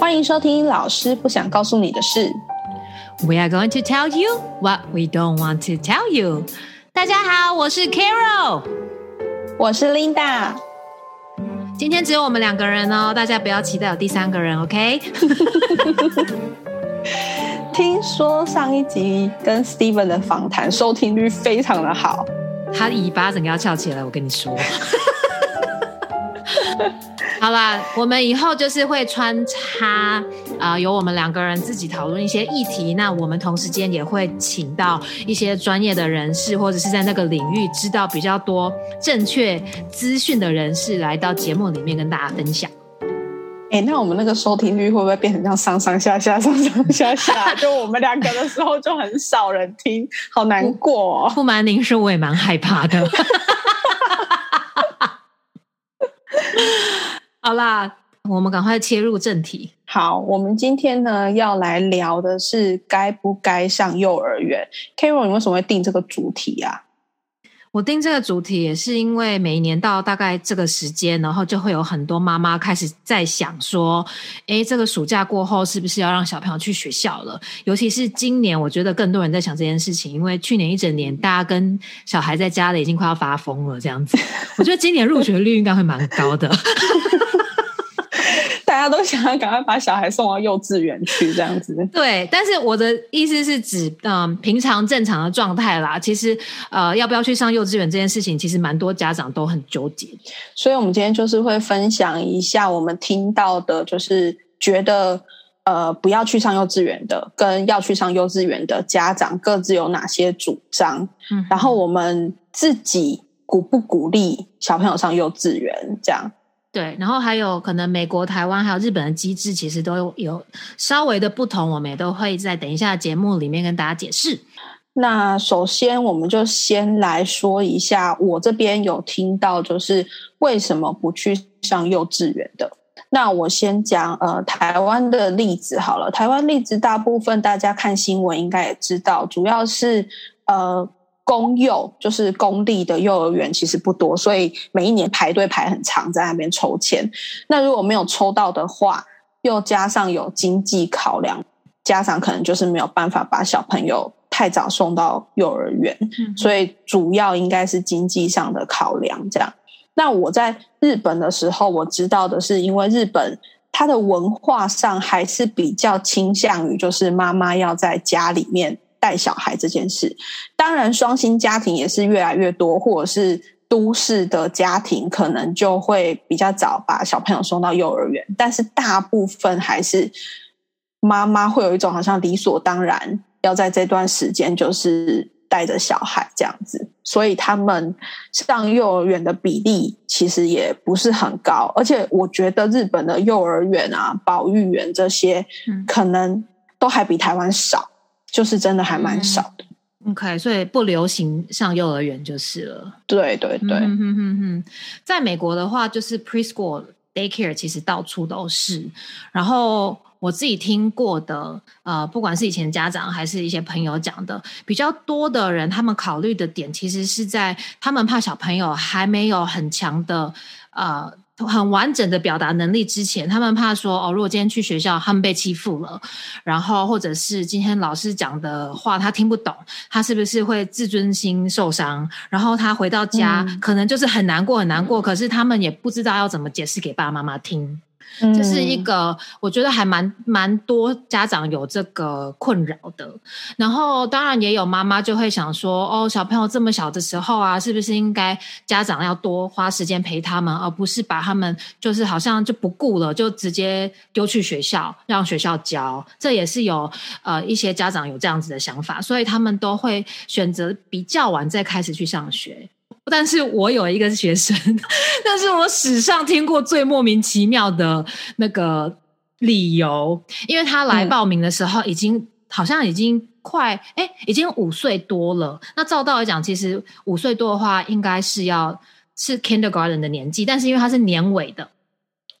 欢迎收听《老师不想告诉你的事》。We are going to tell you what we don't want to tell you。大家好，我是 Carol。我是 Linda。今天只有我们两个人哦，大家不要期待有第三个人，OK？听说上一集跟 Steven 的访谈收听率非常的好，他尾巴整个要翘起来，我跟你说。好啦，我们以后就是会穿插啊、由我们两个人自己讨论一些议题。那我们同时间也会请到一些专业的人士，或者是在那个领域知道比较多正确资讯的人士，来到节目里面跟大家分享。哎、那我们那个收听率会不会变成这样上上下下、上上下下？就我们两个的时候就很少人听，好难过、哦。不瞒您说，我也蛮害怕的。好啦，我们赶快切入正题。好，我们今天呢要来聊的是该不该上幼儿园。Carol，你为什么会定这个主题啊？我盯这个主题也是因为每一年到大概这个时间，然后就会有很多妈妈开始在想说，诶，这个暑假过后是不是要让小朋友去学校了？尤其是今年，我觉得更多人在想这件事情，因为去年一整年大家跟小孩在家里已经快要发疯了，这样子。我觉得今年入学率应该会蛮高的。大家都想要赶快把小孩送到幼稚园去，这样子。对，但是我的意思是指，嗯，平常正常的状态啦。其实，呃，要不要去上幼稚园这件事情，其实蛮多家长都很纠结。所以，我们今天就是会分享一下我们听到的，就是觉得呃不要去上幼稚园的，跟要去上幼稚园的家长各自有哪些主张，嗯，然后我们自己鼓不鼓励小朋友上幼稚园，这样。对，然后还有可能美国、台湾还有日本的机制，其实都有稍微的不同，我们也都会在等一下节目里面跟大家解释。那首先，我们就先来说一下，我这边有听到就是为什么不去上幼稚园的。那我先讲呃台湾的例子好了，台湾例子大部分大家看新闻应该也知道，主要是呃。公幼就是公立的幼儿园，其实不多，所以每一年排队排很长，在那边抽签。那如果没有抽到的话，又加上有经济考量，家长可能就是没有办法把小朋友太早送到幼儿园，嗯、所以主要应该是经济上的考量。这样，那我在日本的时候，我知道的是，因为日本它的文化上还是比较倾向于，就是妈妈要在家里面。带小孩这件事，当然双薪家庭也是越来越多，或者是都市的家庭可能就会比较早把小朋友送到幼儿园，但是大部分还是妈妈会有一种好像理所当然要在这段时间就是带着小孩这样子，所以他们上幼儿园的比例其实也不是很高，而且我觉得日本的幼儿园啊、保育园这些，可能都还比台湾少。就是真的还蛮少的、嗯、，OK，所以不流行上幼儿园就是了。对对对，嗯哼哼哼，在美国的话，就是 preschool daycare 其实到处都是。然后我自己听过的，呃，不管是以前家长还是一些朋友讲的，比较多的人，他们考虑的点其实是在他们怕小朋友还没有很强的呃。很完整的表达能力之前，他们怕说哦，如果今天去学校他们被欺负了，然后或者是今天老师讲的话他听不懂，他是不是会自尊心受伤？然后他回到家、嗯、可能就是很难过很难过，可是他们也不知道要怎么解释给爸爸妈妈听。这、是一个我觉得还蛮蛮多家长有这个困扰的，然后当然也有妈妈就会想说，哦，小朋友这么小的时候啊，是不是应该家长要多花时间陪他们，而不是把他们就是好像就不顾了，就直接丢去学校让学校教？这也是有呃一些家长有这样子的想法，所以他们都会选择比较晚再开始去上学。但是我有一个学生，那是我史上听过最莫名其妙的那个理由，因为他来报名的时候已经、嗯、好像已经快哎，已经五岁多了。那照道理讲，其实五岁多的话，应该是要是 kindergarten 的年纪，但是因为他是年尾的。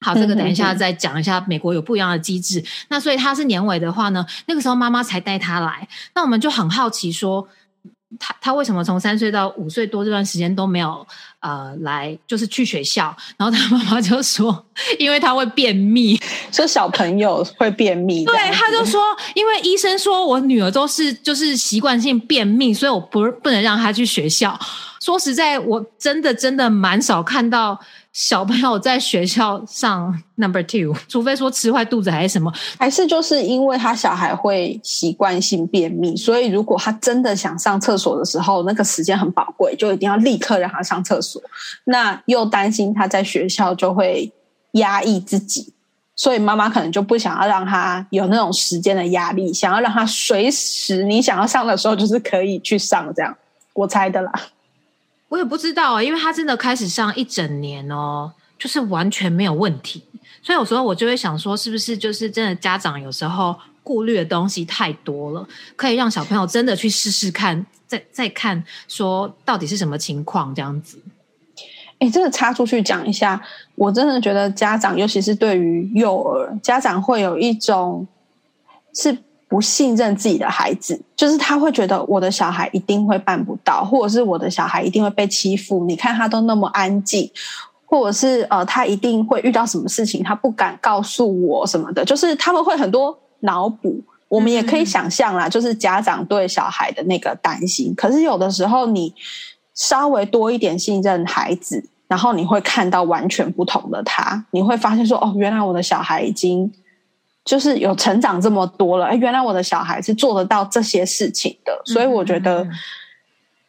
好，这个等一下再讲一下。美国有不一样的机制，那所以他是年尾的话呢，那个时候妈妈才带他来。那我们就很好奇说。他他为什么从三岁到五岁多这段时间都没有呃来就是去学校？然后他妈妈就说，因为他会便秘，说小朋友会便秘。对，他就说，因为医生说我女儿都是就是习惯性便秘，所以我不不能让她去学校。说实在，我真的真的蛮少看到。小朋友在学校上 number two，除非说吃坏肚子还是什么，还是就是因为他小孩会习惯性便秘，所以如果他真的想上厕所的时候，那个时间很宝贵，就一定要立刻让他上厕所。那又担心他在学校就会压抑自己，所以妈妈可能就不想要让他有那种时间的压力，想要让他随时你想要上的时候就是可以去上，这样我猜的啦。我也不知道啊，因为他真的开始上一整年哦，就是完全没有问题。所以有时候我就会想说，是不是就是真的家长有时候顾虑的东西太多了，可以让小朋友真的去试试看，再再看说到底是什么情况这样子。哎，这个插出去讲一下，我真的觉得家长，尤其是对于幼儿，家长会有一种是。不信任自己的孩子，就是他会觉得我的小孩一定会办不到，或者是我的小孩一定会被欺负。你看他都那么安静，或者是呃，他一定会遇到什么事情，他不敢告诉我什么的。就是他们会很多脑补，我们也可以想象啦，就是家长对小孩的那个担心。可是有的时候，你稍微多一点信任孩子，然后你会看到完全不同的他，你会发现说，哦，原来我的小孩已经。就是有成长这么多了，哎，原来我的小孩是做得到这些事情的，所以我觉得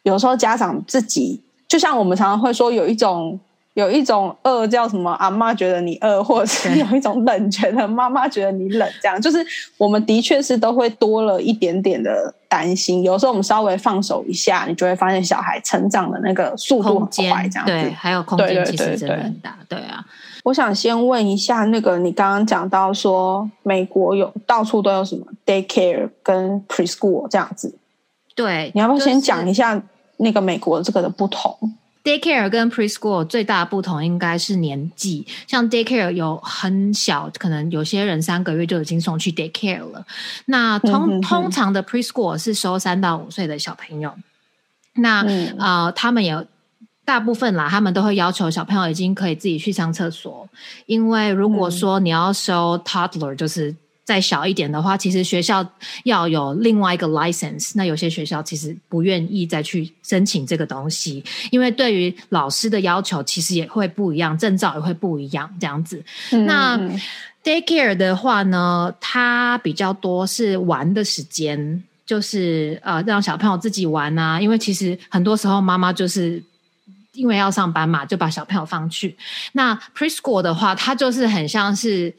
有时候家长自己，就像我们常常会说，有一种有一种饿叫什么？阿妈觉得你饿，或者是有一种冷觉得妈妈觉得你冷，这样就是我们的确是都会多了一点点的担心。有时候我们稍微放手一下，你就会发现小孩成长的那个速度很快，这样对，还有空间其实真的很大，对啊。我想先问一下，那个你刚刚讲到说，美国有到处都有什么 daycare 跟 preschool 这样子，对，你要不要先讲一下那个美国这个的不同？daycare 跟 preschool 最大的不同应该是年纪，像 daycare 有很小，可能有些人三个月就已经送去 daycare 了。那通通常的 preschool 是收三到五岁的小朋友，那呃，他们也。大部分啦，他们都会要求小朋友已经可以自己去上厕所，因为如果说你要收 toddler，就是再小一点的话，其实学校要有另外一个 license。那有些学校其实不愿意再去申请这个东西，因为对于老师的要求其实也会不一样，证照也会不一样，这样子。那 daycare 的话呢，它比较多是玩的时间，就是呃让小朋友自己玩啊，因为其实很多时候妈妈就是。因为要上班嘛，就把小朋友放去。那 preschool 的话，它就是很像是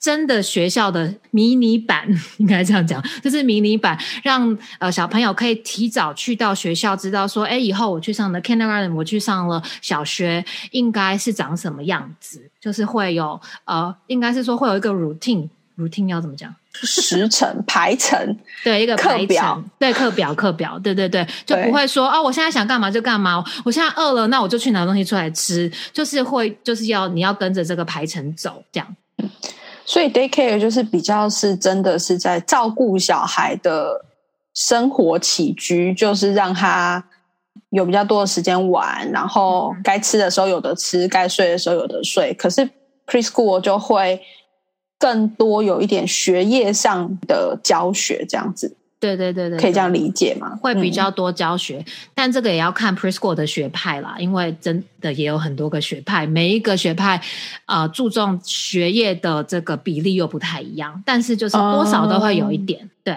真的学校的迷你版，应该这样讲，就是迷你版，让呃小朋友可以提早去到学校，知道说，哎，以后我去上的 kindergarten，我去上了小学，应该是长什么样子，就是会有呃，应该是说会有一个 routine，routine 要怎么讲？时程 排程，对一个课表，对课表课表，对对对，就不会说哦，我现在想干嘛就干嘛，我现在饿了，那我就去拿东西出来吃，就是会就是要你要跟着这个排程走，这样。所以 daycare 就是比较是真的是在照顾小孩的生活起居，就是让他有比较多的时间玩，然后该吃的时候有的吃，该睡的时候有的睡。可是 preschool 就会。更多有一点学业上的教学这样子，对对对对，可以这样理解吗？会比较多教学，但这个也要看 preschool 的学派啦，因为真的也有很多个学派，每一个学派啊注重学业的这个比例又不太一样，但是就是多少都会有一点对。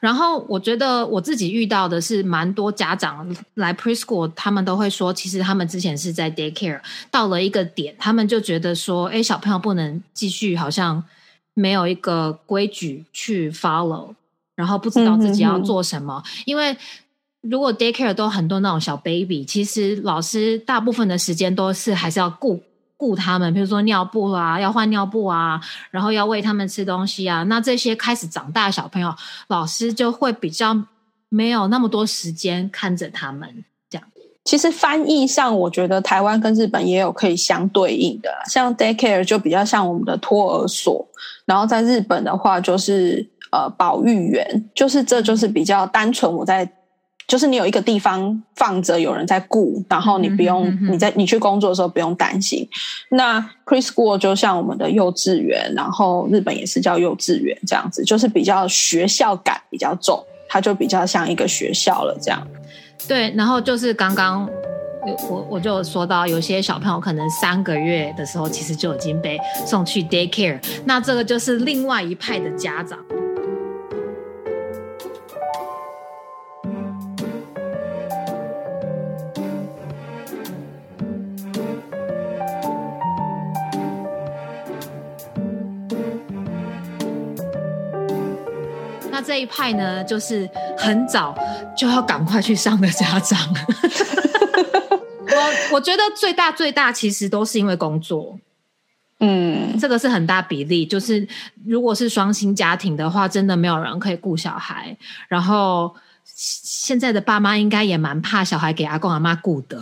然后我觉得我自己遇到的是蛮多家长来 preschool，他们都会说，其实他们之前是在 daycare，到了一个点，他们就觉得说，哎，小朋友不能继续，好像没有一个规矩去 follow，然后不知道自己要做什么。因为如果 daycare 都很多那种小 baby，其实老师大部分的时间都是还是要顾。顾他们，比如说尿布啊，要换尿布啊，然后要喂他们吃东西啊。那这些开始长大的小朋友，老师就会比较没有那么多时间看着他们。这样，其实翻译上，我觉得台湾跟日本也有可以相对应的，像 daycare 就比较像我们的托儿所，然后在日本的话就是呃保育员，就是这就是比较单纯我在。就是你有一个地方放着，有人在顾，然后你不用你在你去工作的时候不用担心。那 preschool 就像我们的幼稚园，然后日本也是叫幼稚园这样子，就是比较学校感比较重，它就比较像一个学校了这样。对，然后就是刚刚我我就说到，有些小朋友可能三个月的时候，其实就已经被送去 daycare，那这个就是另外一派的家长。这一派呢，就是很早就要赶快去上的家长。我我觉得最大最大其实都是因为工作，嗯，这个是很大比例。就是如果是双薪家庭的话，真的没有人可以顾小孩。然后现在的爸妈应该也蛮怕小孩给阿公阿妈顾的。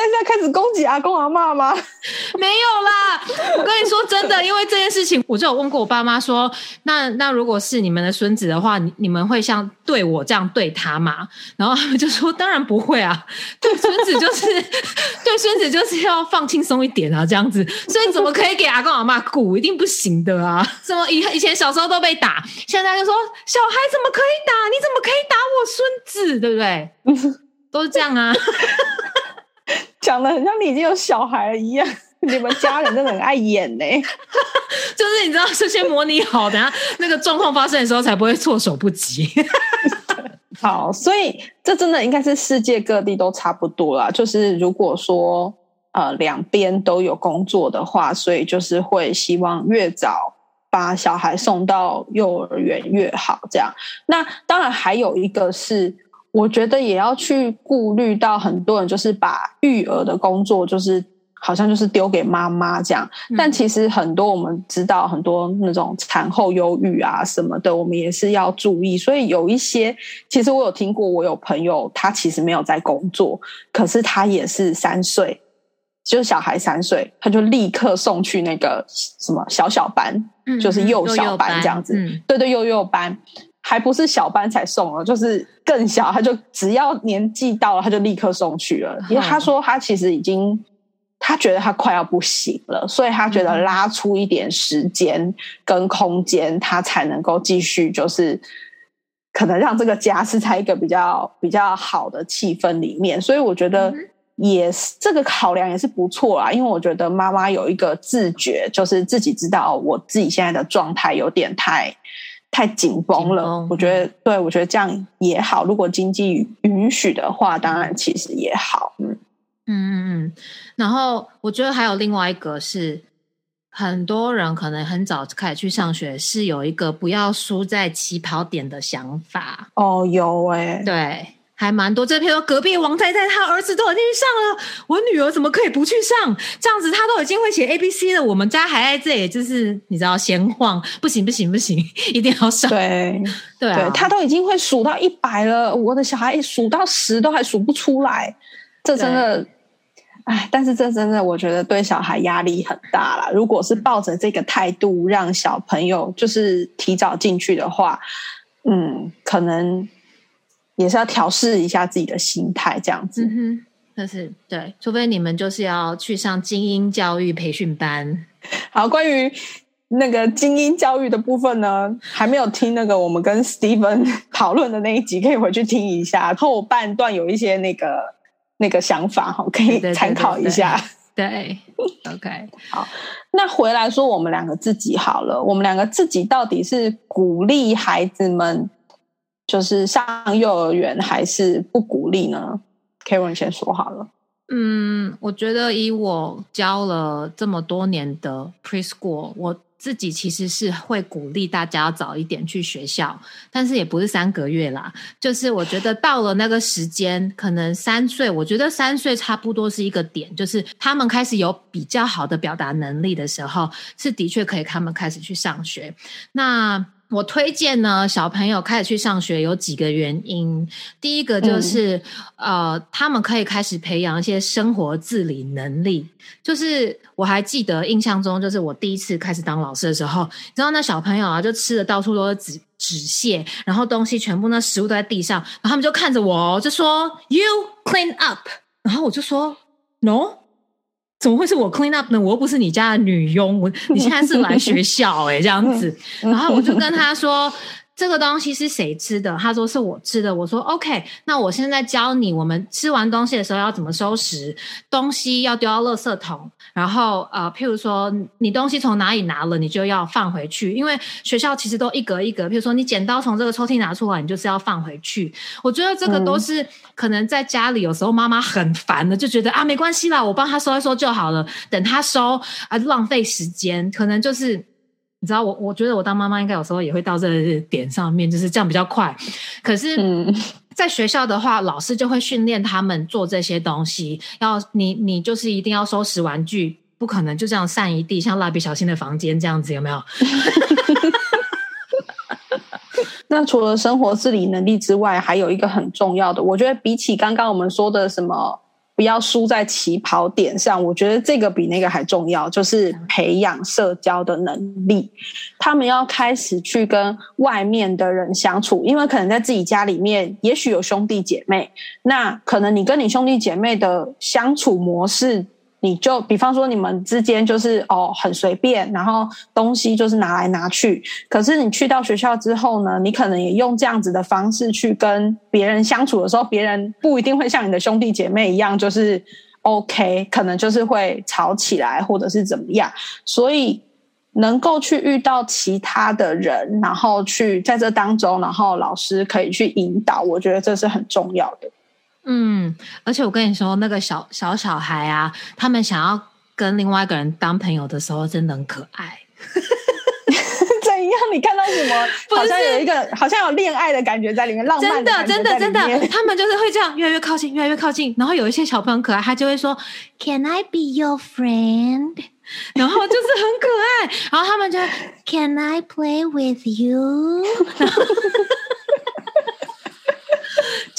现在在开始攻击阿公阿妈吗？没有啦，我跟你说真的，因为这件事情，我就有问过我爸妈说，那那如果是你们的孙子的话，你你们会像对我这样对他吗？然后他们就说，当然不会啊，对孙子就是 对孙子就是要放轻松一点啊，这样子，所以怎么可以给阿公阿妈鼓？一定不行的啊！什么以以前小时候都被打，现在就说小孩怎么可以打？你怎么可以打我孙子？对不对？都是这样啊。讲的很像你已经有小孩了一样，你们家人真的很爱演呢。就是你知道，事先模拟好，等下那个状况发生的时候，才不会措手不及。好，所以这真的应该是世界各地都差不多啦。就是如果说呃两边都有工作的话，所以就是会希望越早把小孩送到幼儿园越好。这样，那当然还有一个是。我觉得也要去顾虑到很多人，就是把育儿的工作，就是好像就是丢给妈妈这样。但其实很多我们知道，很多那种产后忧郁啊什么的，我们也是要注意。所以有一些，其实我有听过，我有朋友他其实没有在工作，可是他也是三岁，就是小孩三岁，他就立刻送去那个什么小小班，就是幼小班这样子。对对，幼幼班。还不是小班才送了，就是更小，他就只要年纪到了，他就立刻送去了。因为他说他其实已经，他觉得他快要不行了，所以他觉得拉出一点时间跟空间，他才能够继续，就是可能让这个家是在一个比较比较好的气氛里面。所以我觉得也是这个考量也是不错啊，因为我觉得妈妈有一个自觉，就是自己知道我自己现在的状态有点太。太紧绷了，我觉得，对我觉得这样也好。如果经济允许的话，当然其实也好。嗯嗯嗯嗯。然后我觉得还有另外一个是，很多人可能很早开始去上学，是有一个不要输在起跑点的想法。哦，有哎，对。还蛮多，这篇说隔壁王太太，她儿子都已经上了，我女儿怎么可以不去上？这样子她都已经会写 A B C 了，我们家还在这里，就是你知道闲晃，不行不行不行，一定要上。对对啊，他都已经会数到一百了，我的小孩数到十都还数不出来，这真的，哎，但是这真的我觉得对小孩压力很大了。如果是抱着这个态度让小朋友就是提早进去的话，嗯，可能。也是要调试一下自己的心态，这样子。嗯哼，但是对，除非你们就是要去上精英教育培训班。好，关于那个精英教育的部分呢，还没有听那个我们跟 Steven 讨论的那一集，可以回去听一下。后半段有一些那个那个想法哈，可以参考一下。对，OK，好。那回来说，我们两个自己好了，我们两个自己到底是鼓励孩子们。就是上幼儿园还是不鼓励呢？Karen 先说好了。嗯，我觉得以我教了这么多年的 preschool，我自己其实是会鼓励大家要早一点去学校，但是也不是三个月啦。就是我觉得到了那个时间，可能三岁，我觉得三岁差不多是一个点，就是他们开始有比较好的表达能力的时候，是的确可以他们开始去上学。那我推荐呢，小朋友开始去上学有几个原因。第一个就是，呃，他们可以开始培养一些生活自理能力。就是我还记得印象中，就是我第一次开始当老师的时候，你知道那小朋友啊，就吃的到处都是纸纸屑，然后东西全部那食物都在地上，然后他们就看着我，就说 “You clean up”，然后我就说 “No”。怎么会是我 clean up 呢？我又不是你家的女佣，我你现在是来学校哎，这样子，然后我就跟他说。这个东西是谁吃的？他说是我吃的。我说 OK，那我现在教你，我们吃完东西的时候要怎么收拾东西，要丢到垃圾桶。然后呃，譬如说你东西从哪里拿了，你就要放回去，因为学校其实都一格一格。譬如说你剪刀从这个抽屉拿出来，你就是要放回去。我觉得这个都是可能在家里有时候妈妈很烦的，就觉得啊没关系啦，我帮他收一收就好了，等他收啊浪费时间，可能就是。你知道我，我觉得我当妈妈应该有时候也会到这个点上面，就是这样比较快。可是，在学校的话，老师就会训练他们做这些东西。要你，你就是一定要收拾玩具，不可能就这样散一地，像蜡笔小新的房间这样子，有没有？那除了生活自理能力之外，还有一个很重要的，我觉得比起刚刚我们说的什么。不要输在起跑点上，我觉得这个比那个还重要，就是培养社交的能力。他们要开始去跟外面的人相处，因为可能在自己家里面，也许有兄弟姐妹，那可能你跟你兄弟姐妹的相处模式。你就比方说你们之间就是哦很随便，然后东西就是拿来拿去。可是你去到学校之后呢，你可能也用这样子的方式去跟别人相处的时候，别人不一定会像你的兄弟姐妹一样，就是 OK，可能就是会吵起来或者是怎么样。所以能够去遇到其他的人，然后去在这当中，然后老师可以去引导，我觉得这是很重要的。嗯，而且我跟你说，那个小小小孩啊，他们想要跟另外一个人当朋友的时候，真的很可爱。怎样？你看到什么？好像有一个，好像有恋爱的感觉在里面，浪漫的，真的，真的，真的，他们就是会这样，越来越靠近，越来越靠近。然后有一些小朋友可爱，他就会说：“Can I be your friend？” 然后就是很可爱。然后他们就 “Can I play with you？”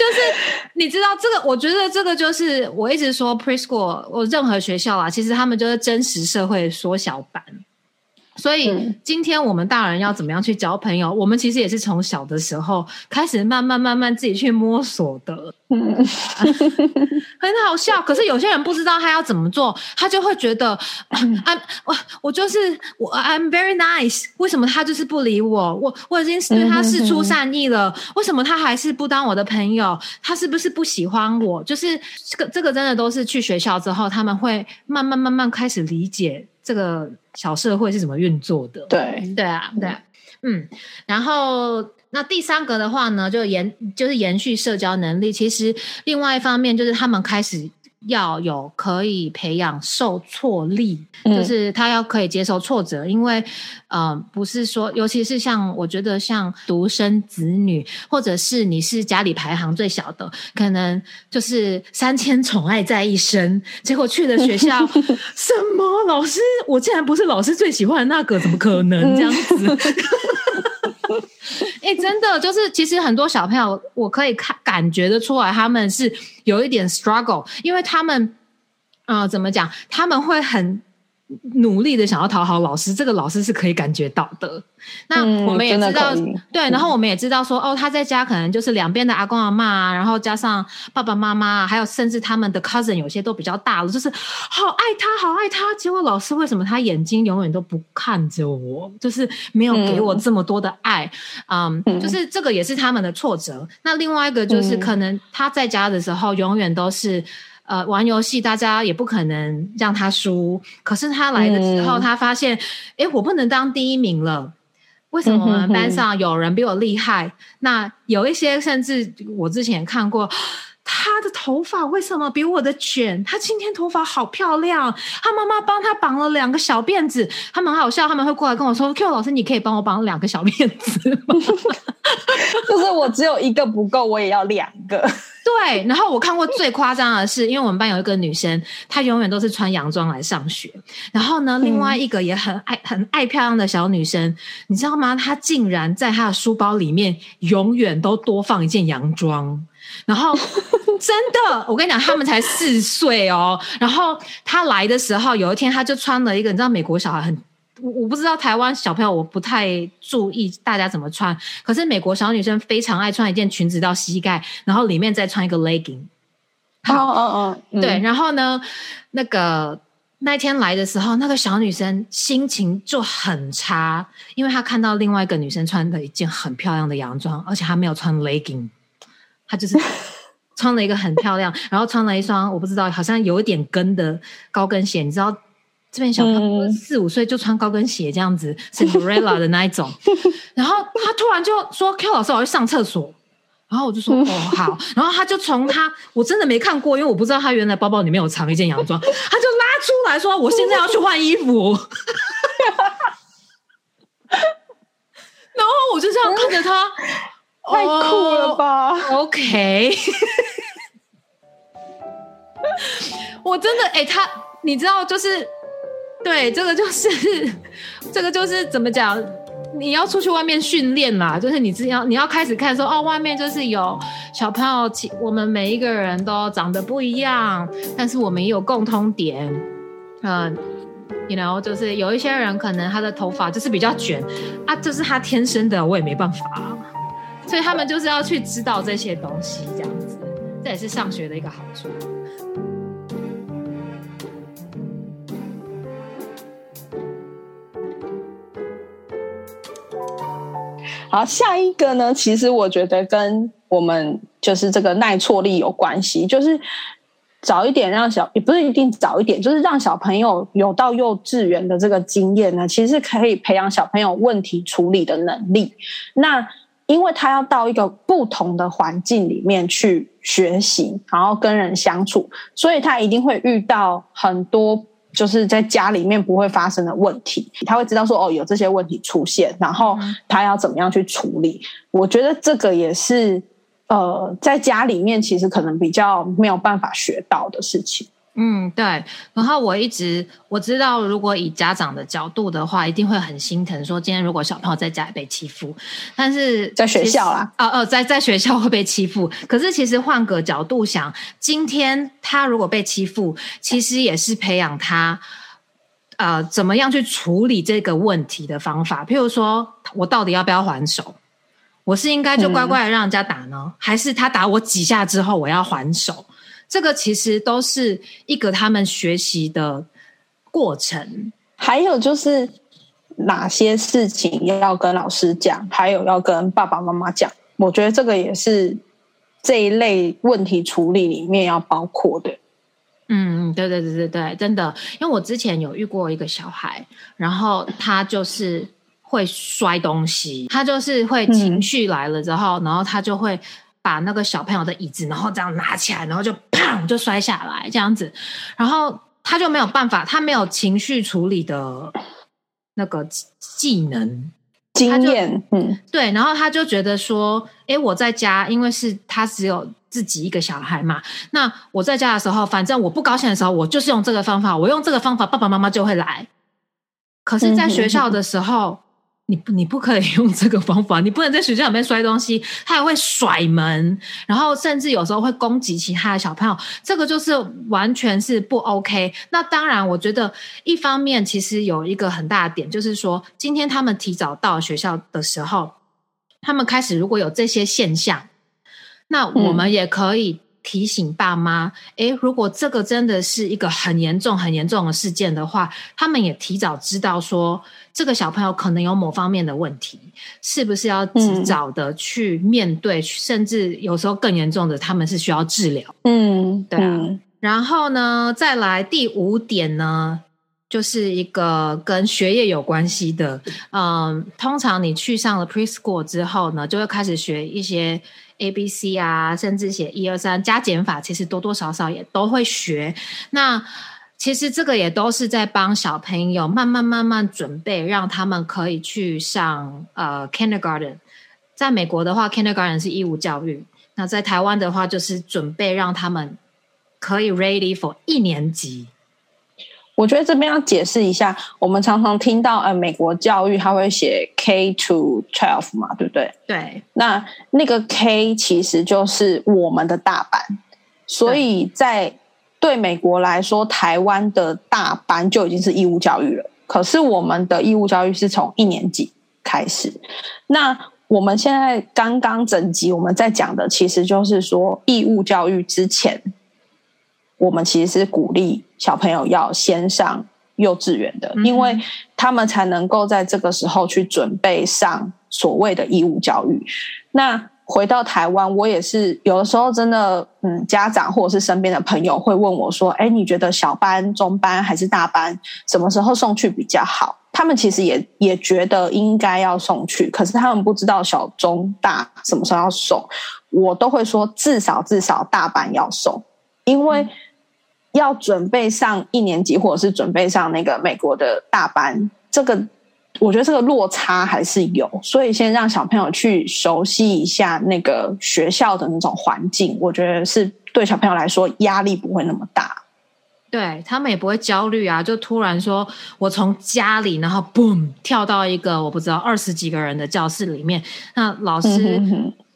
就是你知道这个，我觉得这个就是我一直说 preschool，我任何学校啊，其实他们就是真实社会缩小版。所以今天我们大人要怎么样去交朋友？我们其实也是从小的时候开始慢慢慢慢自己去摸索的，很好笑。可是有些人不知道他要怎么做，他就会觉得啊，我我就是我，I'm very nice，为什么他就是不理我？我我已经对他示出善意了，为什么他还是不当我的朋友？他是不是不喜欢我？就是这个这个真的都是去学校之后，他们会慢慢慢慢开始理解这个。小社会是怎么运作的？对对啊，对，嗯，然后那第三个的话呢，就延就是延续社交能力。其实另外一方面就是他们开始。要有可以培养受挫力，就是他要可以接受挫折，因为，嗯，不是说，尤其是像我觉得像独生子女，或者是你是家里排行最小的，可能就是三千宠爱在一身，结果去了学校，什么？老师，我竟然不是老师最喜欢的那个，怎么可能？这样子？哎，真的就是，其实很多小朋友，我可以看感觉得出来，他们是有一点 struggle，因为他们，啊，怎么讲？他们会很。努力的想要讨好老师，这个老师是可以感觉到的。那我们也知道，对，然后我们也知道说，哦，他在家可能就是两边的阿公阿妈，然后加上爸爸妈妈，还有甚至他们的 cousin，有些都比较大了，就是好爱他，好爱他。结果老师为什么他眼睛永远都不看着我，就是没有给我这么多的爱？嗯，就是这个也是他们的挫折。那另外一个就是可能他在家的时候永远都是。呃，玩游戏大家也不可能让他输。可是他来的时候，他发现，哎，我不能当第一名了。为什么我们班上有人比我厉害？那有一些甚至我之前看过，他的头发为什么比我的卷？他今天头发好漂亮。他妈妈帮他绑了两个小辫子，他们好笑，他们会过来跟我说：“Q 老师，你可以帮我绑两个小辫子吗？” 就是我只有一个不够，我也要两个。对，然后我看过最夸张的是，因为我们班有一个女生，她永远都是穿洋装来上学。然后呢，另外一个也很爱很爱漂亮的小女生，你知道吗？她竟然在她的书包里面永远都多放一件洋装。然后 真的，我跟你讲，他们才四岁哦。然后她来的时候，有一天她就穿了一个，你知道美国小孩很。我我不知道台湾小朋友，我不太注意大家怎么穿。可是美国小女生非常爱穿一件裙子到膝盖，然后里面再穿一个 legging。哦哦哦，对。然后呢，那个那天来的时候，那个小女生心情就很差，因为她看到另外一个女生穿的一件很漂亮的洋装，而且她没有穿 legging，她就是 穿了一个很漂亮，然后穿了一双我不知道好像有一点跟的高跟鞋，你知道。这边小朋友四五岁就穿高跟鞋这样子，Cinderella 的那一种，然后他突然就说：“Q 老师，我要去上厕所。”然后我就说：“哦，好。”然后他就从他我真的没看过，因为我不知道他原来包包里面有藏一件洋装，他就拉出来说：“我现在要去换衣服。”然后我就这样看着他，太酷了吧？OK，我真的哎，他你知道就是。对，这个就是，这个就是怎么讲？你要出去外面训练啦，就是你只要你要开始看说，哦，外面就是有小朋友，我们每一个人都长得不一样，但是我们也有共通点。嗯，you know，就是有一些人可能他的头发就是比较卷啊，这是他天生的，我也没办法。所以他们就是要去知道这些东西，这样子，这也是上学的一个好处。好，下一个呢？其实我觉得跟我们就是这个耐挫力有关系，就是早一点让小，也不是一定早一点，就是让小朋友有到幼稚园的这个经验呢，其实可以培养小朋友问题处理的能力。那因为他要到一个不同的环境里面去学习，然后跟人相处，所以他一定会遇到很多。就是在家里面不会发生的问题，他会知道说哦有这些问题出现，然后他要怎么样去处理。我觉得这个也是呃在家里面其实可能比较没有办法学到的事情。嗯，对。然后我一直我知道，如果以家长的角度的话，一定会很心疼。说今天如果小朋友在家里被欺负，但是在学校啊，哦哦，在在学校会被欺负。可是其实换个角度想，今天他如果被欺负，其实也是培养他呃怎么样去处理这个问题的方法。譬如说我到底要不要还手？我是应该就乖乖的让人家打呢，还是他打我几下之后我要还手？这个其实都是一个他们学习的过程，还有就是哪些事情要跟老师讲，还有要跟爸爸妈妈讲。我觉得这个也是这一类问题处理里面要包括的。嗯，对对对对对，真的，因为我之前有遇过一个小孩，然后他就是会摔东西，他就是会情绪来了之后，然后他就会。把那个小朋友的椅子，然后这样拿起来，然后就砰就摔下来，这样子，然后他就没有办法，他没有情绪处理的那个技能经验，嗯，对，然后他就觉得说，哎，我在家，因为是他只有自己一个小孩嘛，那我在家的时候，反正我不高兴的时候，我就是用这个方法，我用这个方法，爸爸妈妈就会来。可是，在学校的时候。你不，你不可以 用这个方法。你不能在学校里面摔东西，他还会甩门，然后甚至有时候会攻击其他的小朋友。这个就是完全是不 OK。那当然，我觉得一方面其实有一个很大的点，就是说今天他们提早到学校的时候，他们开始如果有这些现象，那我们也可以。提醒爸妈，诶，如果这个真的是一个很严重、很严重的事件的话，他们也提早知道说，这个小朋友可能有某方面的问题，是不是要及早的去面对，甚至有时候更严重的，他们是需要治疗。嗯，对啊。然后呢，再来第五点呢，就是一个跟学业有关系的。嗯，通常你去上了 preschool 之后呢，就会开始学一些。A B C 啊，甚至写一二三加减法，其实多多少少也都会学。那其实这个也都是在帮小朋友慢慢慢慢准备，让他们可以去上呃 kindergarten。在美国的话，kindergarten 是义务教育；那在台湾的话，就是准备让他们可以 ready for 一年级。我觉得这边要解释一下，我们常常听到呃，美国教育他会写 K to twelve 嘛，对不对？对。那那个 K 其实就是我们的大班，所以在。对美国来说，台湾的大班就已经是义务教育了。可是我们的义务教育是从一年级开始。那我们现在刚刚整集我们在讲的，其实就是说义务教育之前，我们其实是鼓励小朋友要先上幼稚园的，因为他们才能够在这个时候去准备上所谓的义务教育。那回到台湾，我也是有的时候真的，嗯，家长或者是身边的朋友会问我说：“哎，你觉得小班、中班还是大班，什么时候送去比较好？”他们其实也也觉得应该要送去，可是他们不知道小、中、大什么时候要送。我都会说，至少至少大班要送，因为要准备上一年级，或者是准备上那个美国的大班，这个。我觉得这个落差还是有，所以先让小朋友去熟悉一下那个学校的那种环境，我觉得是对小朋友来说压力不会那么大，对他们也不会焦虑啊。就突然说我从家里，然后 boom 跳到一个我不知道二十几个人的教室里面，那老师，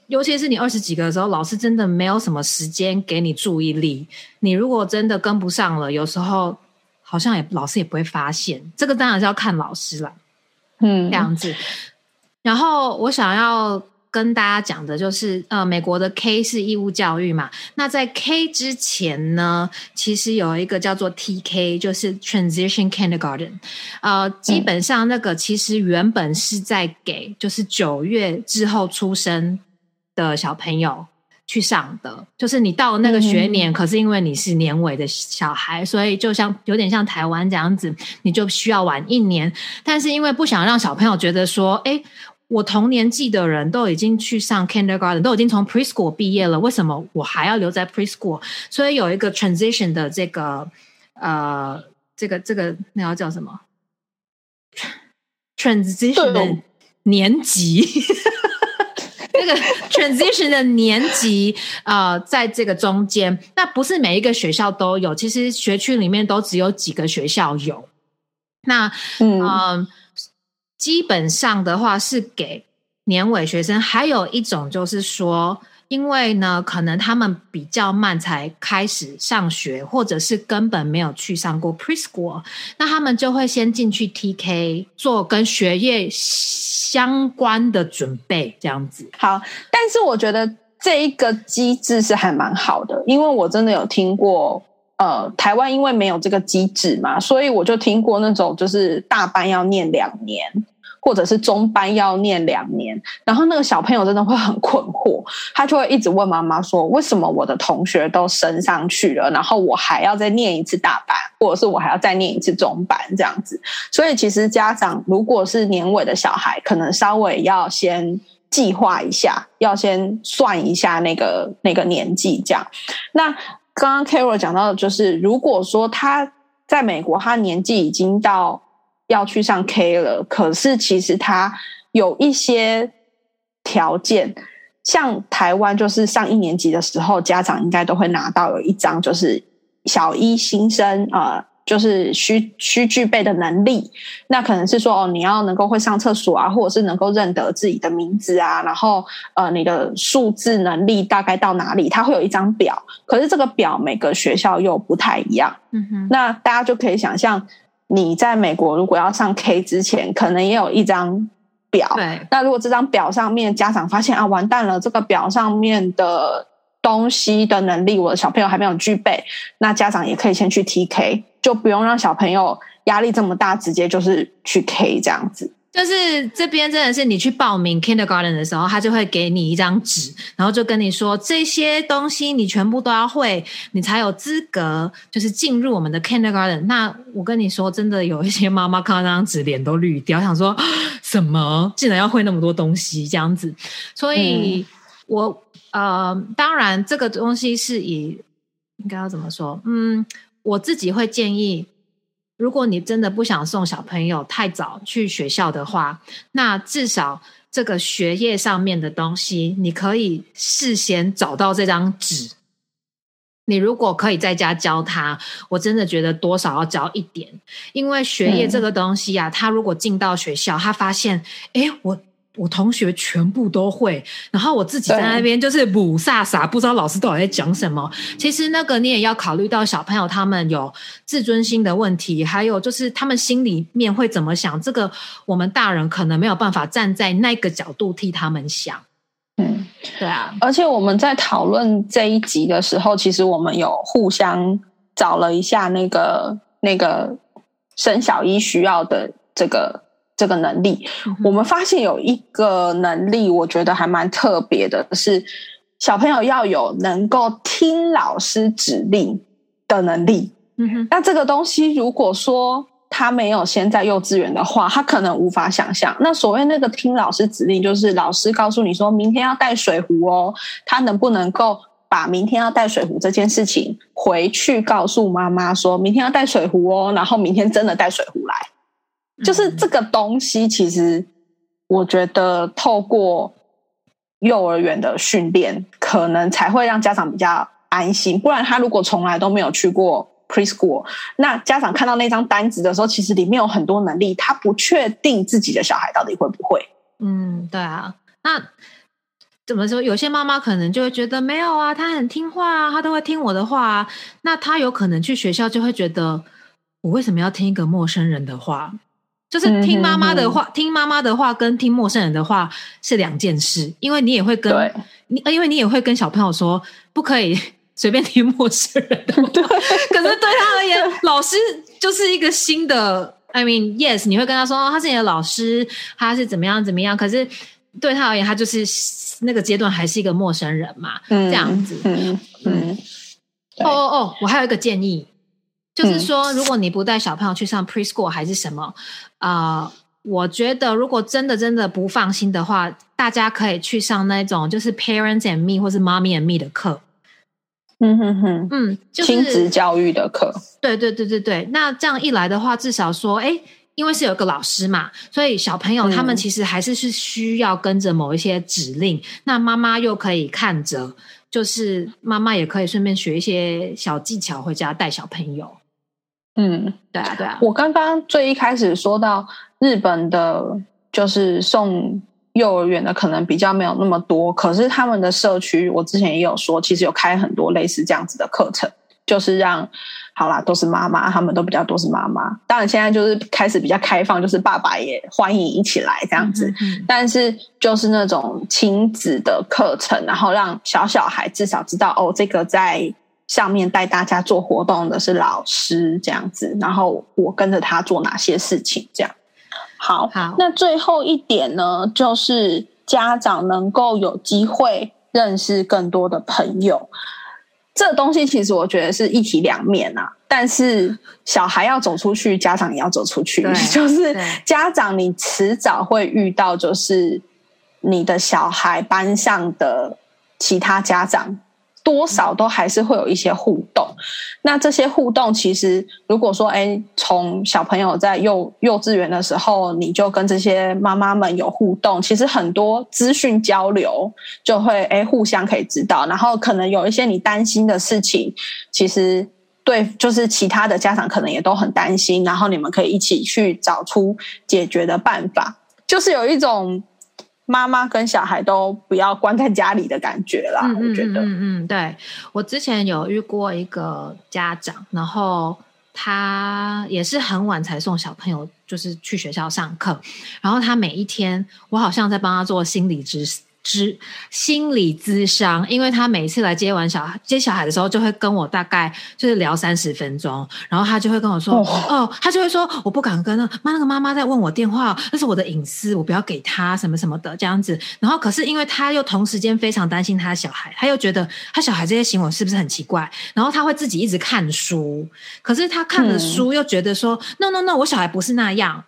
尤其是你二十几个的时候，老师真的没有什么时间给你注意力。你如果真的跟不上了，有时候好像也老师也不会发现。这个当然是要看老师了。嗯，这样子。然后我想要跟大家讲的就是，呃，美国的 K 是义务教育嘛。那在 K 之前呢，其实有一个叫做 TK，就是 Transition Kindergarten。呃，基本上那个其实原本是在给就是九月之后出生的小朋友。去上的，就是你到那个学年，可是因为你是年尾的小孩，所以就像有点像台湾这样子，你就需要晚一年。但是因为不想让小朋友觉得说，哎，我同年纪的人都已经去上 kindergarten，都已经从 preschool 毕业了，为什么我还要留在 preschool？所以有一个 transition 的这个呃，这个这个那要叫什么？transition 的年级。这个 transition 的年级啊，在这个中间，那不是每一个学校都有，其实学区里面都只有几个学校有。那嗯，基本上的话是给年尾学生，还有一种就是说。因为呢，可能他们比较慢才开始上学，或者是根本没有去上过 preschool，那他们就会先进去 TK 做跟学业相关的准备，这样子。好，但是我觉得这一个机制是还蛮好的，因为我真的有听过，呃，台湾因为没有这个机制嘛，所以我就听过那种就是大班要念两年。或者是中班要念两年，然后那个小朋友真的会很困惑，他就会一直问妈妈说：“为什么我的同学都升上去了，然后我还要再念一次大班，或者是我还要再念一次中班这样子？”所以其实家长如果是年尾的小孩，可能稍微要先计划一下，要先算一下那个那个年纪这样。那刚刚 Carol 讲到的就是，如果说他在美国，他年纪已经到。要去上 K 了，可是其实他有一些条件，像台湾就是上一年级的时候，家长应该都会拿到有一张，就是小一新生啊，就是需需具备的能力。那可能是说哦，你要能够会上厕所啊，或者是能够认得自己的名字啊，然后呃，你的数字能力大概到哪里，它会有一张表。可是这个表每个学校又不太一样。嗯哼，那大家就可以想象。你在美国如果要上 K 之前，可能也有一张表。对。那如果这张表上面家长发现啊，完蛋了，这个表上面的东西的能力，我的小朋友还没有具备，那家长也可以先去 TK，就不用让小朋友压力这么大，直接就是去 K 这样子。就是这边真的是你去报名 kindergarten 的时候，他就会给你一张纸，然后就跟你说这些东西你全部都要会，你才有资格就是进入我们的 kindergarten。那我跟你说，真的有一些妈妈看到那张纸脸都绿掉，想说 什么竟然要会那么多东西这样子。所以我呃，当然这个东西是以应该要怎么说？嗯，我自己会建议，如果你真的不想送小朋友太早去学校的话，那至少这个学业上面的东西，你可以事先找到这张纸。你如果可以在家教他，我真的觉得多少要教一点，因为学业这个东西啊，他如果进到学校，他发现，哎，我我同学全部都会，然后我自己在那边就是母萨傻，不知道老师到底在讲什么。其实那个你也要考虑到小朋友他们有自尊心的问题，还有就是他们心里面会怎么想，这个我们大人可能没有办法站在那个角度替他们想。嗯，对啊，而且我们在讨论这一集的时候，其实我们有互相找了一下那个那个生小一需要的这个这个能力。我们发现有一个能力，我觉得还蛮特别的，是小朋友要有能够听老师指令的能力。嗯哼，那这个东西如果说。他没有先在幼稚园的话，他可能无法想象。那所谓那个听老师指令，就是老师告诉你说明天要带水壶哦，他能不能够把明天要带水壶这件事情回去告诉妈妈，说明天要带水壶哦，然后明天真的带水壶来。就是这个东西，其实我觉得透过幼儿园的训练，可能才会让家长比较安心。不然他如果从来都没有去过。preschool，那家长看到那张单子的时候，其实里面有很多能力，他不确定自己的小孩到底会不会。嗯，对啊。那怎么说？有些妈妈可能就会觉得没有啊，他很听话啊，他都会听我的话啊。那他有可能去学校就会觉得，我为什么要听一个陌生人的话？就是听妈妈的话，听妈妈的话跟听陌生人的话是两件事。因为你也会跟你，因为你也会跟小朋友说，不可以。随便听陌生人的，对，可是对他而言，老师就是一个新的。I mean, yes，你会跟他说，他是你的老师，他是怎么样怎么样。可是对他而言，他就是那个阶段还是一个陌生人嘛，这样子。嗯嗯。哦哦哦，我还有一个建议，就是说，如果你不带小朋友去上 preschool 还是什么啊，我觉得如果真的真的不放心的话，大家可以去上那种就是 parents and me 或是 mommy and me 的课。嗯哼哼，嗯，就是亲子教育的课，对对对对对。那这样一来的话，至少说，哎，因为是有个老师嘛，所以小朋友他们其实还是是需要跟着某一些指令。那妈妈又可以看着，就是妈妈也可以顺便学一些小技巧回家带小朋友。嗯，对啊，对啊。我刚刚最一开始说到日本的，就是送。幼儿园的可能比较没有那么多，可是他们的社区，我之前也有说，其实有开很多类似这样子的课程，就是让好啦，都是妈妈，他们都比较多是妈妈。当然现在就是开始比较开放，就是爸爸也欢迎一起来这样子。但是就是那种亲子的课程，然后让小小孩至少知道哦，这个在上面带大家做活动的是老师这样子，然后我跟着他做哪些事情这样。好，那最后一点呢，就是家长能够有机会认识更多的朋友。这东西其实我觉得是一体两面啊。但是小孩要走出去，家长也要走出去。就是家长，你迟早会遇到，就是你的小孩班上的其他家长。多少都还是会有一些互动，那这些互动其实，如果说，哎，从小朋友在幼幼稚园的时候，你就跟这些妈妈们有互动，其实很多资讯交流就会，哎，互相可以知道，然后可能有一些你担心的事情，其实对，就是其他的家长可能也都很担心，然后你们可以一起去找出解决的办法，就是有一种。妈妈跟小孩都不要关在家里的感觉啦，我觉得。嗯嗯，对我之前有遇过一个家长，然后他也是很晚才送小朋友，就是去学校上课，然后他每一天，我好像在帮他做心理知识。之心理咨商，因为他每次来接完小孩接小孩的时候，就会跟我大概就是聊三十分钟，然后他就会跟我说：“哦，他就会说我不敢跟那妈那个妈妈在问我电话，那是我的隐私，我不要给他什么什么的这样子。”然后可是因为他又同时间非常担心他的小孩，他又觉得他小孩这些行为是不是很奇怪，然后他会自己一直看书，可是他看了书又觉得说：“no no no，我小孩不是那样。”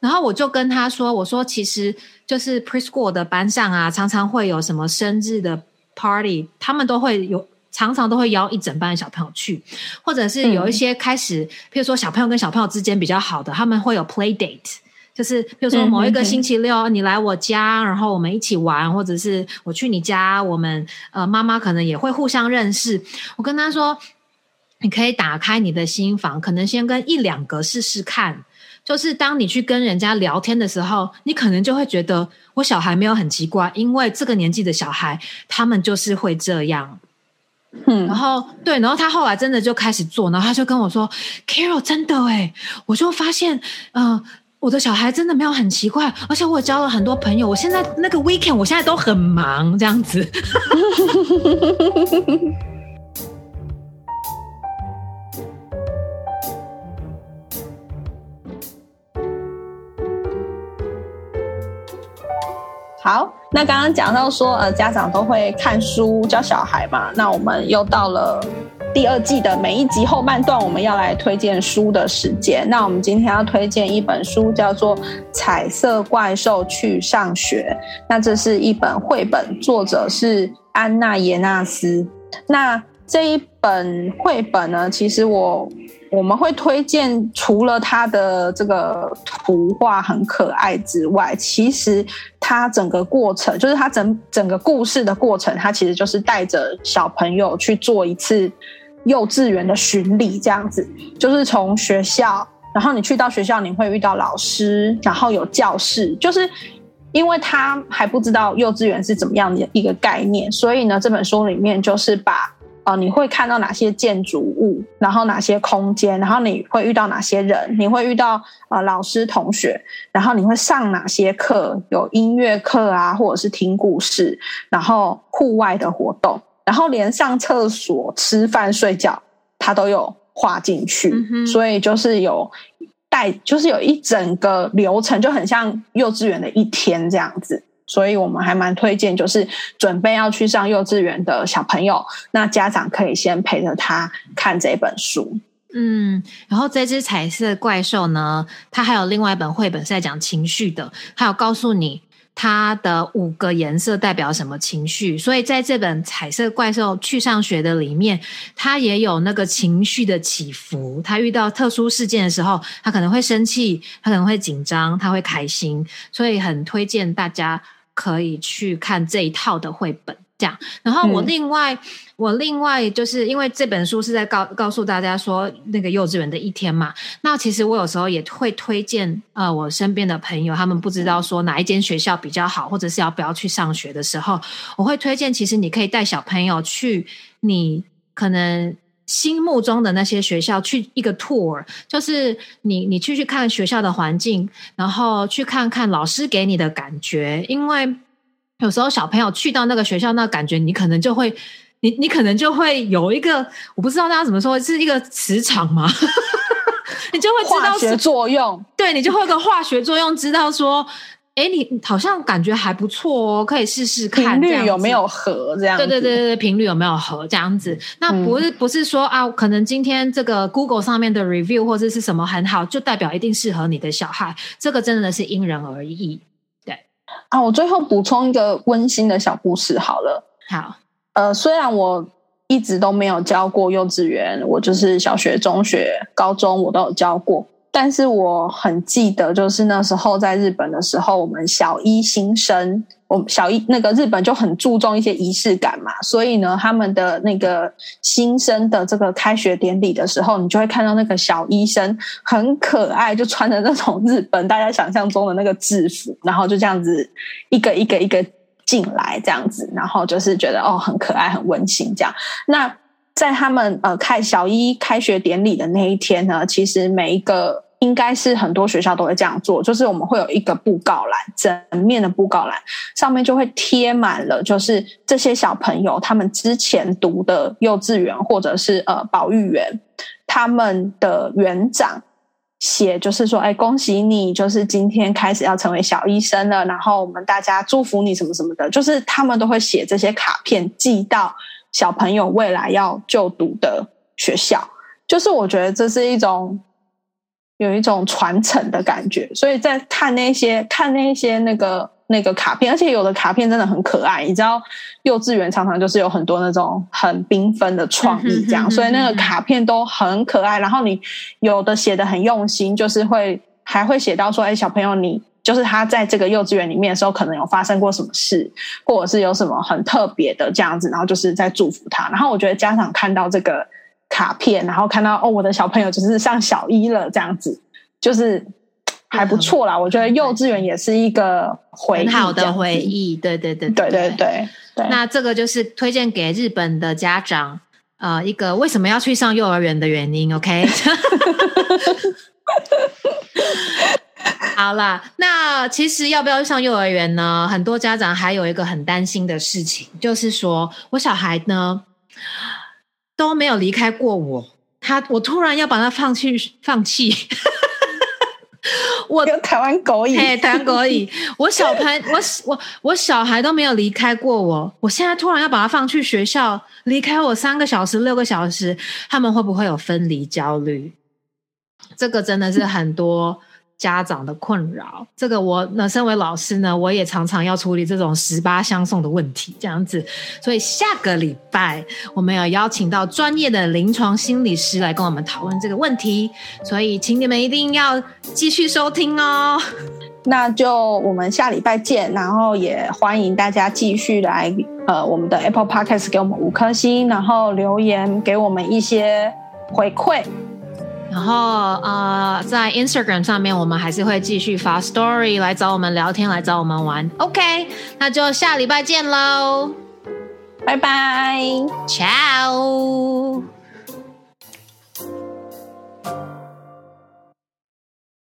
然后我就跟他说：“我说其实就是 preschool 的班上啊，常常会有什么生日的 party，他们都会有。常常都会邀一整班的小朋友去，或者是有一些开始，譬如说小朋友跟小朋友之间比较好的，他们会有 play date，就是比如说某一个星期六你来我家，然后我们一起玩，或者是我去你家，我们呃妈妈可能也会互相认识。我跟他说，你可以打开你的心房，可能先跟一两个试试看。就是当你去跟人家聊天的时候，你可能就会觉得我小孩没有很奇怪，因为这个年纪的小孩他们就是会这样。嗯，然后对，然后他后来真的就开始做，然后他就跟我说：“Carol，真的哎，我就发现，嗯，我的小孩真的没有很奇怪，而且我交了很多朋友，我现在那个 weekend，我现在都很忙，这样子。” 好，那刚刚讲到说，呃，家长都会看书教小孩嘛。那我们又到了第二季的每一集后半段，我们要来推荐书的时间。那我们今天要推荐一本书，叫做《彩色怪兽去上学》。那这是一本绘本，作者是安娜耶纳斯。那这一本绘本呢，其实我。我们会推荐，除了它的这个图画很可爱之外，其实它整个过程，就是它整整个故事的过程，它其实就是带着小朋友去做一次幼稚园的巡礼，这样子，就是从学校，然后你去到学校，你会遇到老师，然后有教室，就是因为他还不知道幼稚园是怎么样的一个概念，所以呢，这本书里面就是把。呃，你会看到哪些建筑物，然后哪些空间，然后你会遇到哪些人，你会遇到呃老师同学，然后你会上哪些课，有音乐课啊，或者是听故事，然后户外的活动，然后连上厕所、吃饭、睡觉，他都有画进去，所以就是有带，就是有一整个流程，就很像幼稚园的一天这样子。所以我们还蛮推荐，就是准备要去上幼稚园的小朋友，那家长可以先陪着他看这本书。嗯，然后这只彩色怪兽呢，它还有另外一本绘本是在讲情绪的，还有告诉你它的五个颜色代表什么情绪。所以在这本彩色怪兽去上学的里面，它也有那个情绪的起伏。它遇到特殊事件的时候，它可能会生气，它可能会紧张，它会开心。所以很推荐大家。可以去看这一套的绘本，这样。然后我另外，我另外就是因为这本书是在告告诉大家说那个幼稚园的一天嘛。那其实我有时候也会推荐呃我身边的朋友，他们不知道说哪一间学校比较好，或者是要不要去上学的时候，我会推荐其实你可以带小朋友去你可能。心目中的那些学校去一个 tour，就是你你去去看学校的环境，然后去看看老师给你的感觉。因为有时候小朋友去到那个学校，那感觉你可能就会，你你可能就会有一个，我不知道大家怎么说，是一个 磁场吗？你就会知道化学作用，对你就会有个化学作用，知道说。哎，你好像感觉还不错哦，可以试试看频率有没有合这样？对对对对对，频率有没有合这样子？那不是不是说啊，可能今天这个 Google 上面的 review 或者是什么很好，就代表一定适合你的小孩？这个真的是因人而异。对啊，我最后补充一个温馨的小故事好了。好，呃，虽然我一直都没有教过幼稚园，我就是小学、中学、高中我都有教过。但是我很记得，就是那时候在日本的时候，我们小一新生，我小一那个日本就很注重一些仪式感嘛，所以呢，他们的那个新生的这个开学典礼的时候，你就会看到那个小医生很可爱，就穿着那种日本大家想象中的那个制服，然后就这样子一个一个一个进来，这样子，然后就是觉得哦很可爱很温馨这样。那在他们呃开小一开学典礼的那一天呢，其实每一个应该是很多学校都会这样做，就是我们会有一个布告栏，整面的布告栏上面就会贴满了，就是这些小朋友他们之前读的幼稚园或者是呃保育园，他们的园长写，就是说，哎，恭喜你，就是今天开始要成为小医生了，然后我们大家祝福你什么什么的，就是他们都会写这些卡片寄到。小朋友未来要就读的学校，就是我觉得这是一种有一种传承的感觉。所以在看那些看那些那个那个卡片，而且有的卡片真的很可爱。你知道，幼稚园常常就是有很多那种很缤纷的创意，这样，所以那个卡片都很可爱。然后你有的写的很用心，就是会还会写到说，哎，小朋友，你就是他在这个幼稚园里面的时候，可能有发生过什么事，或者是有什么很特别的这样子，然后就是在祝福他。然后我觉得家长看到这个卡片，然后看到哦，我的小朋友就是上小一了，这样子，就是。还不错啦，我觉得幼稚园也是一个很好的回忆。对对对对对对对。那这个就是推荐给日本的家长，呃，一个为什么要去上幼儿园的原因。OK。好啦，那其实要不要上幼儿园呢？很多家长还有一个很担心的事情，就是说我小孩呢都没有离开过我，他我突然要把他放弃放弃。我台湾狗椅，哎，台湾狗椅。我小朋我我我小孩都没有离开过我，我现在突然要把他放去学校，离开我三个小时、六个小时，他们会不会有分离焦虑？这个真的是很多。家长的困扰，这个我呢，身为老师呢，我也常常要处理这种十八相送的问题，这样子。所以下个礼拜我们要邀请到专业的临床心理师来跟我们讨论这个问题，所以请你们一定要继续收听哦。那就我们下礼拜见，然后也欢迎大家继续来呃我们的 Apple Podcast 给我们五颗星，然后留言给我们一些回馈。然后呃，在 Instagram 上面，我们还是会继续发 Story 来找我们聊天，来找我们玩。OK，那就下礼拜见喽，拜拜，Ciao。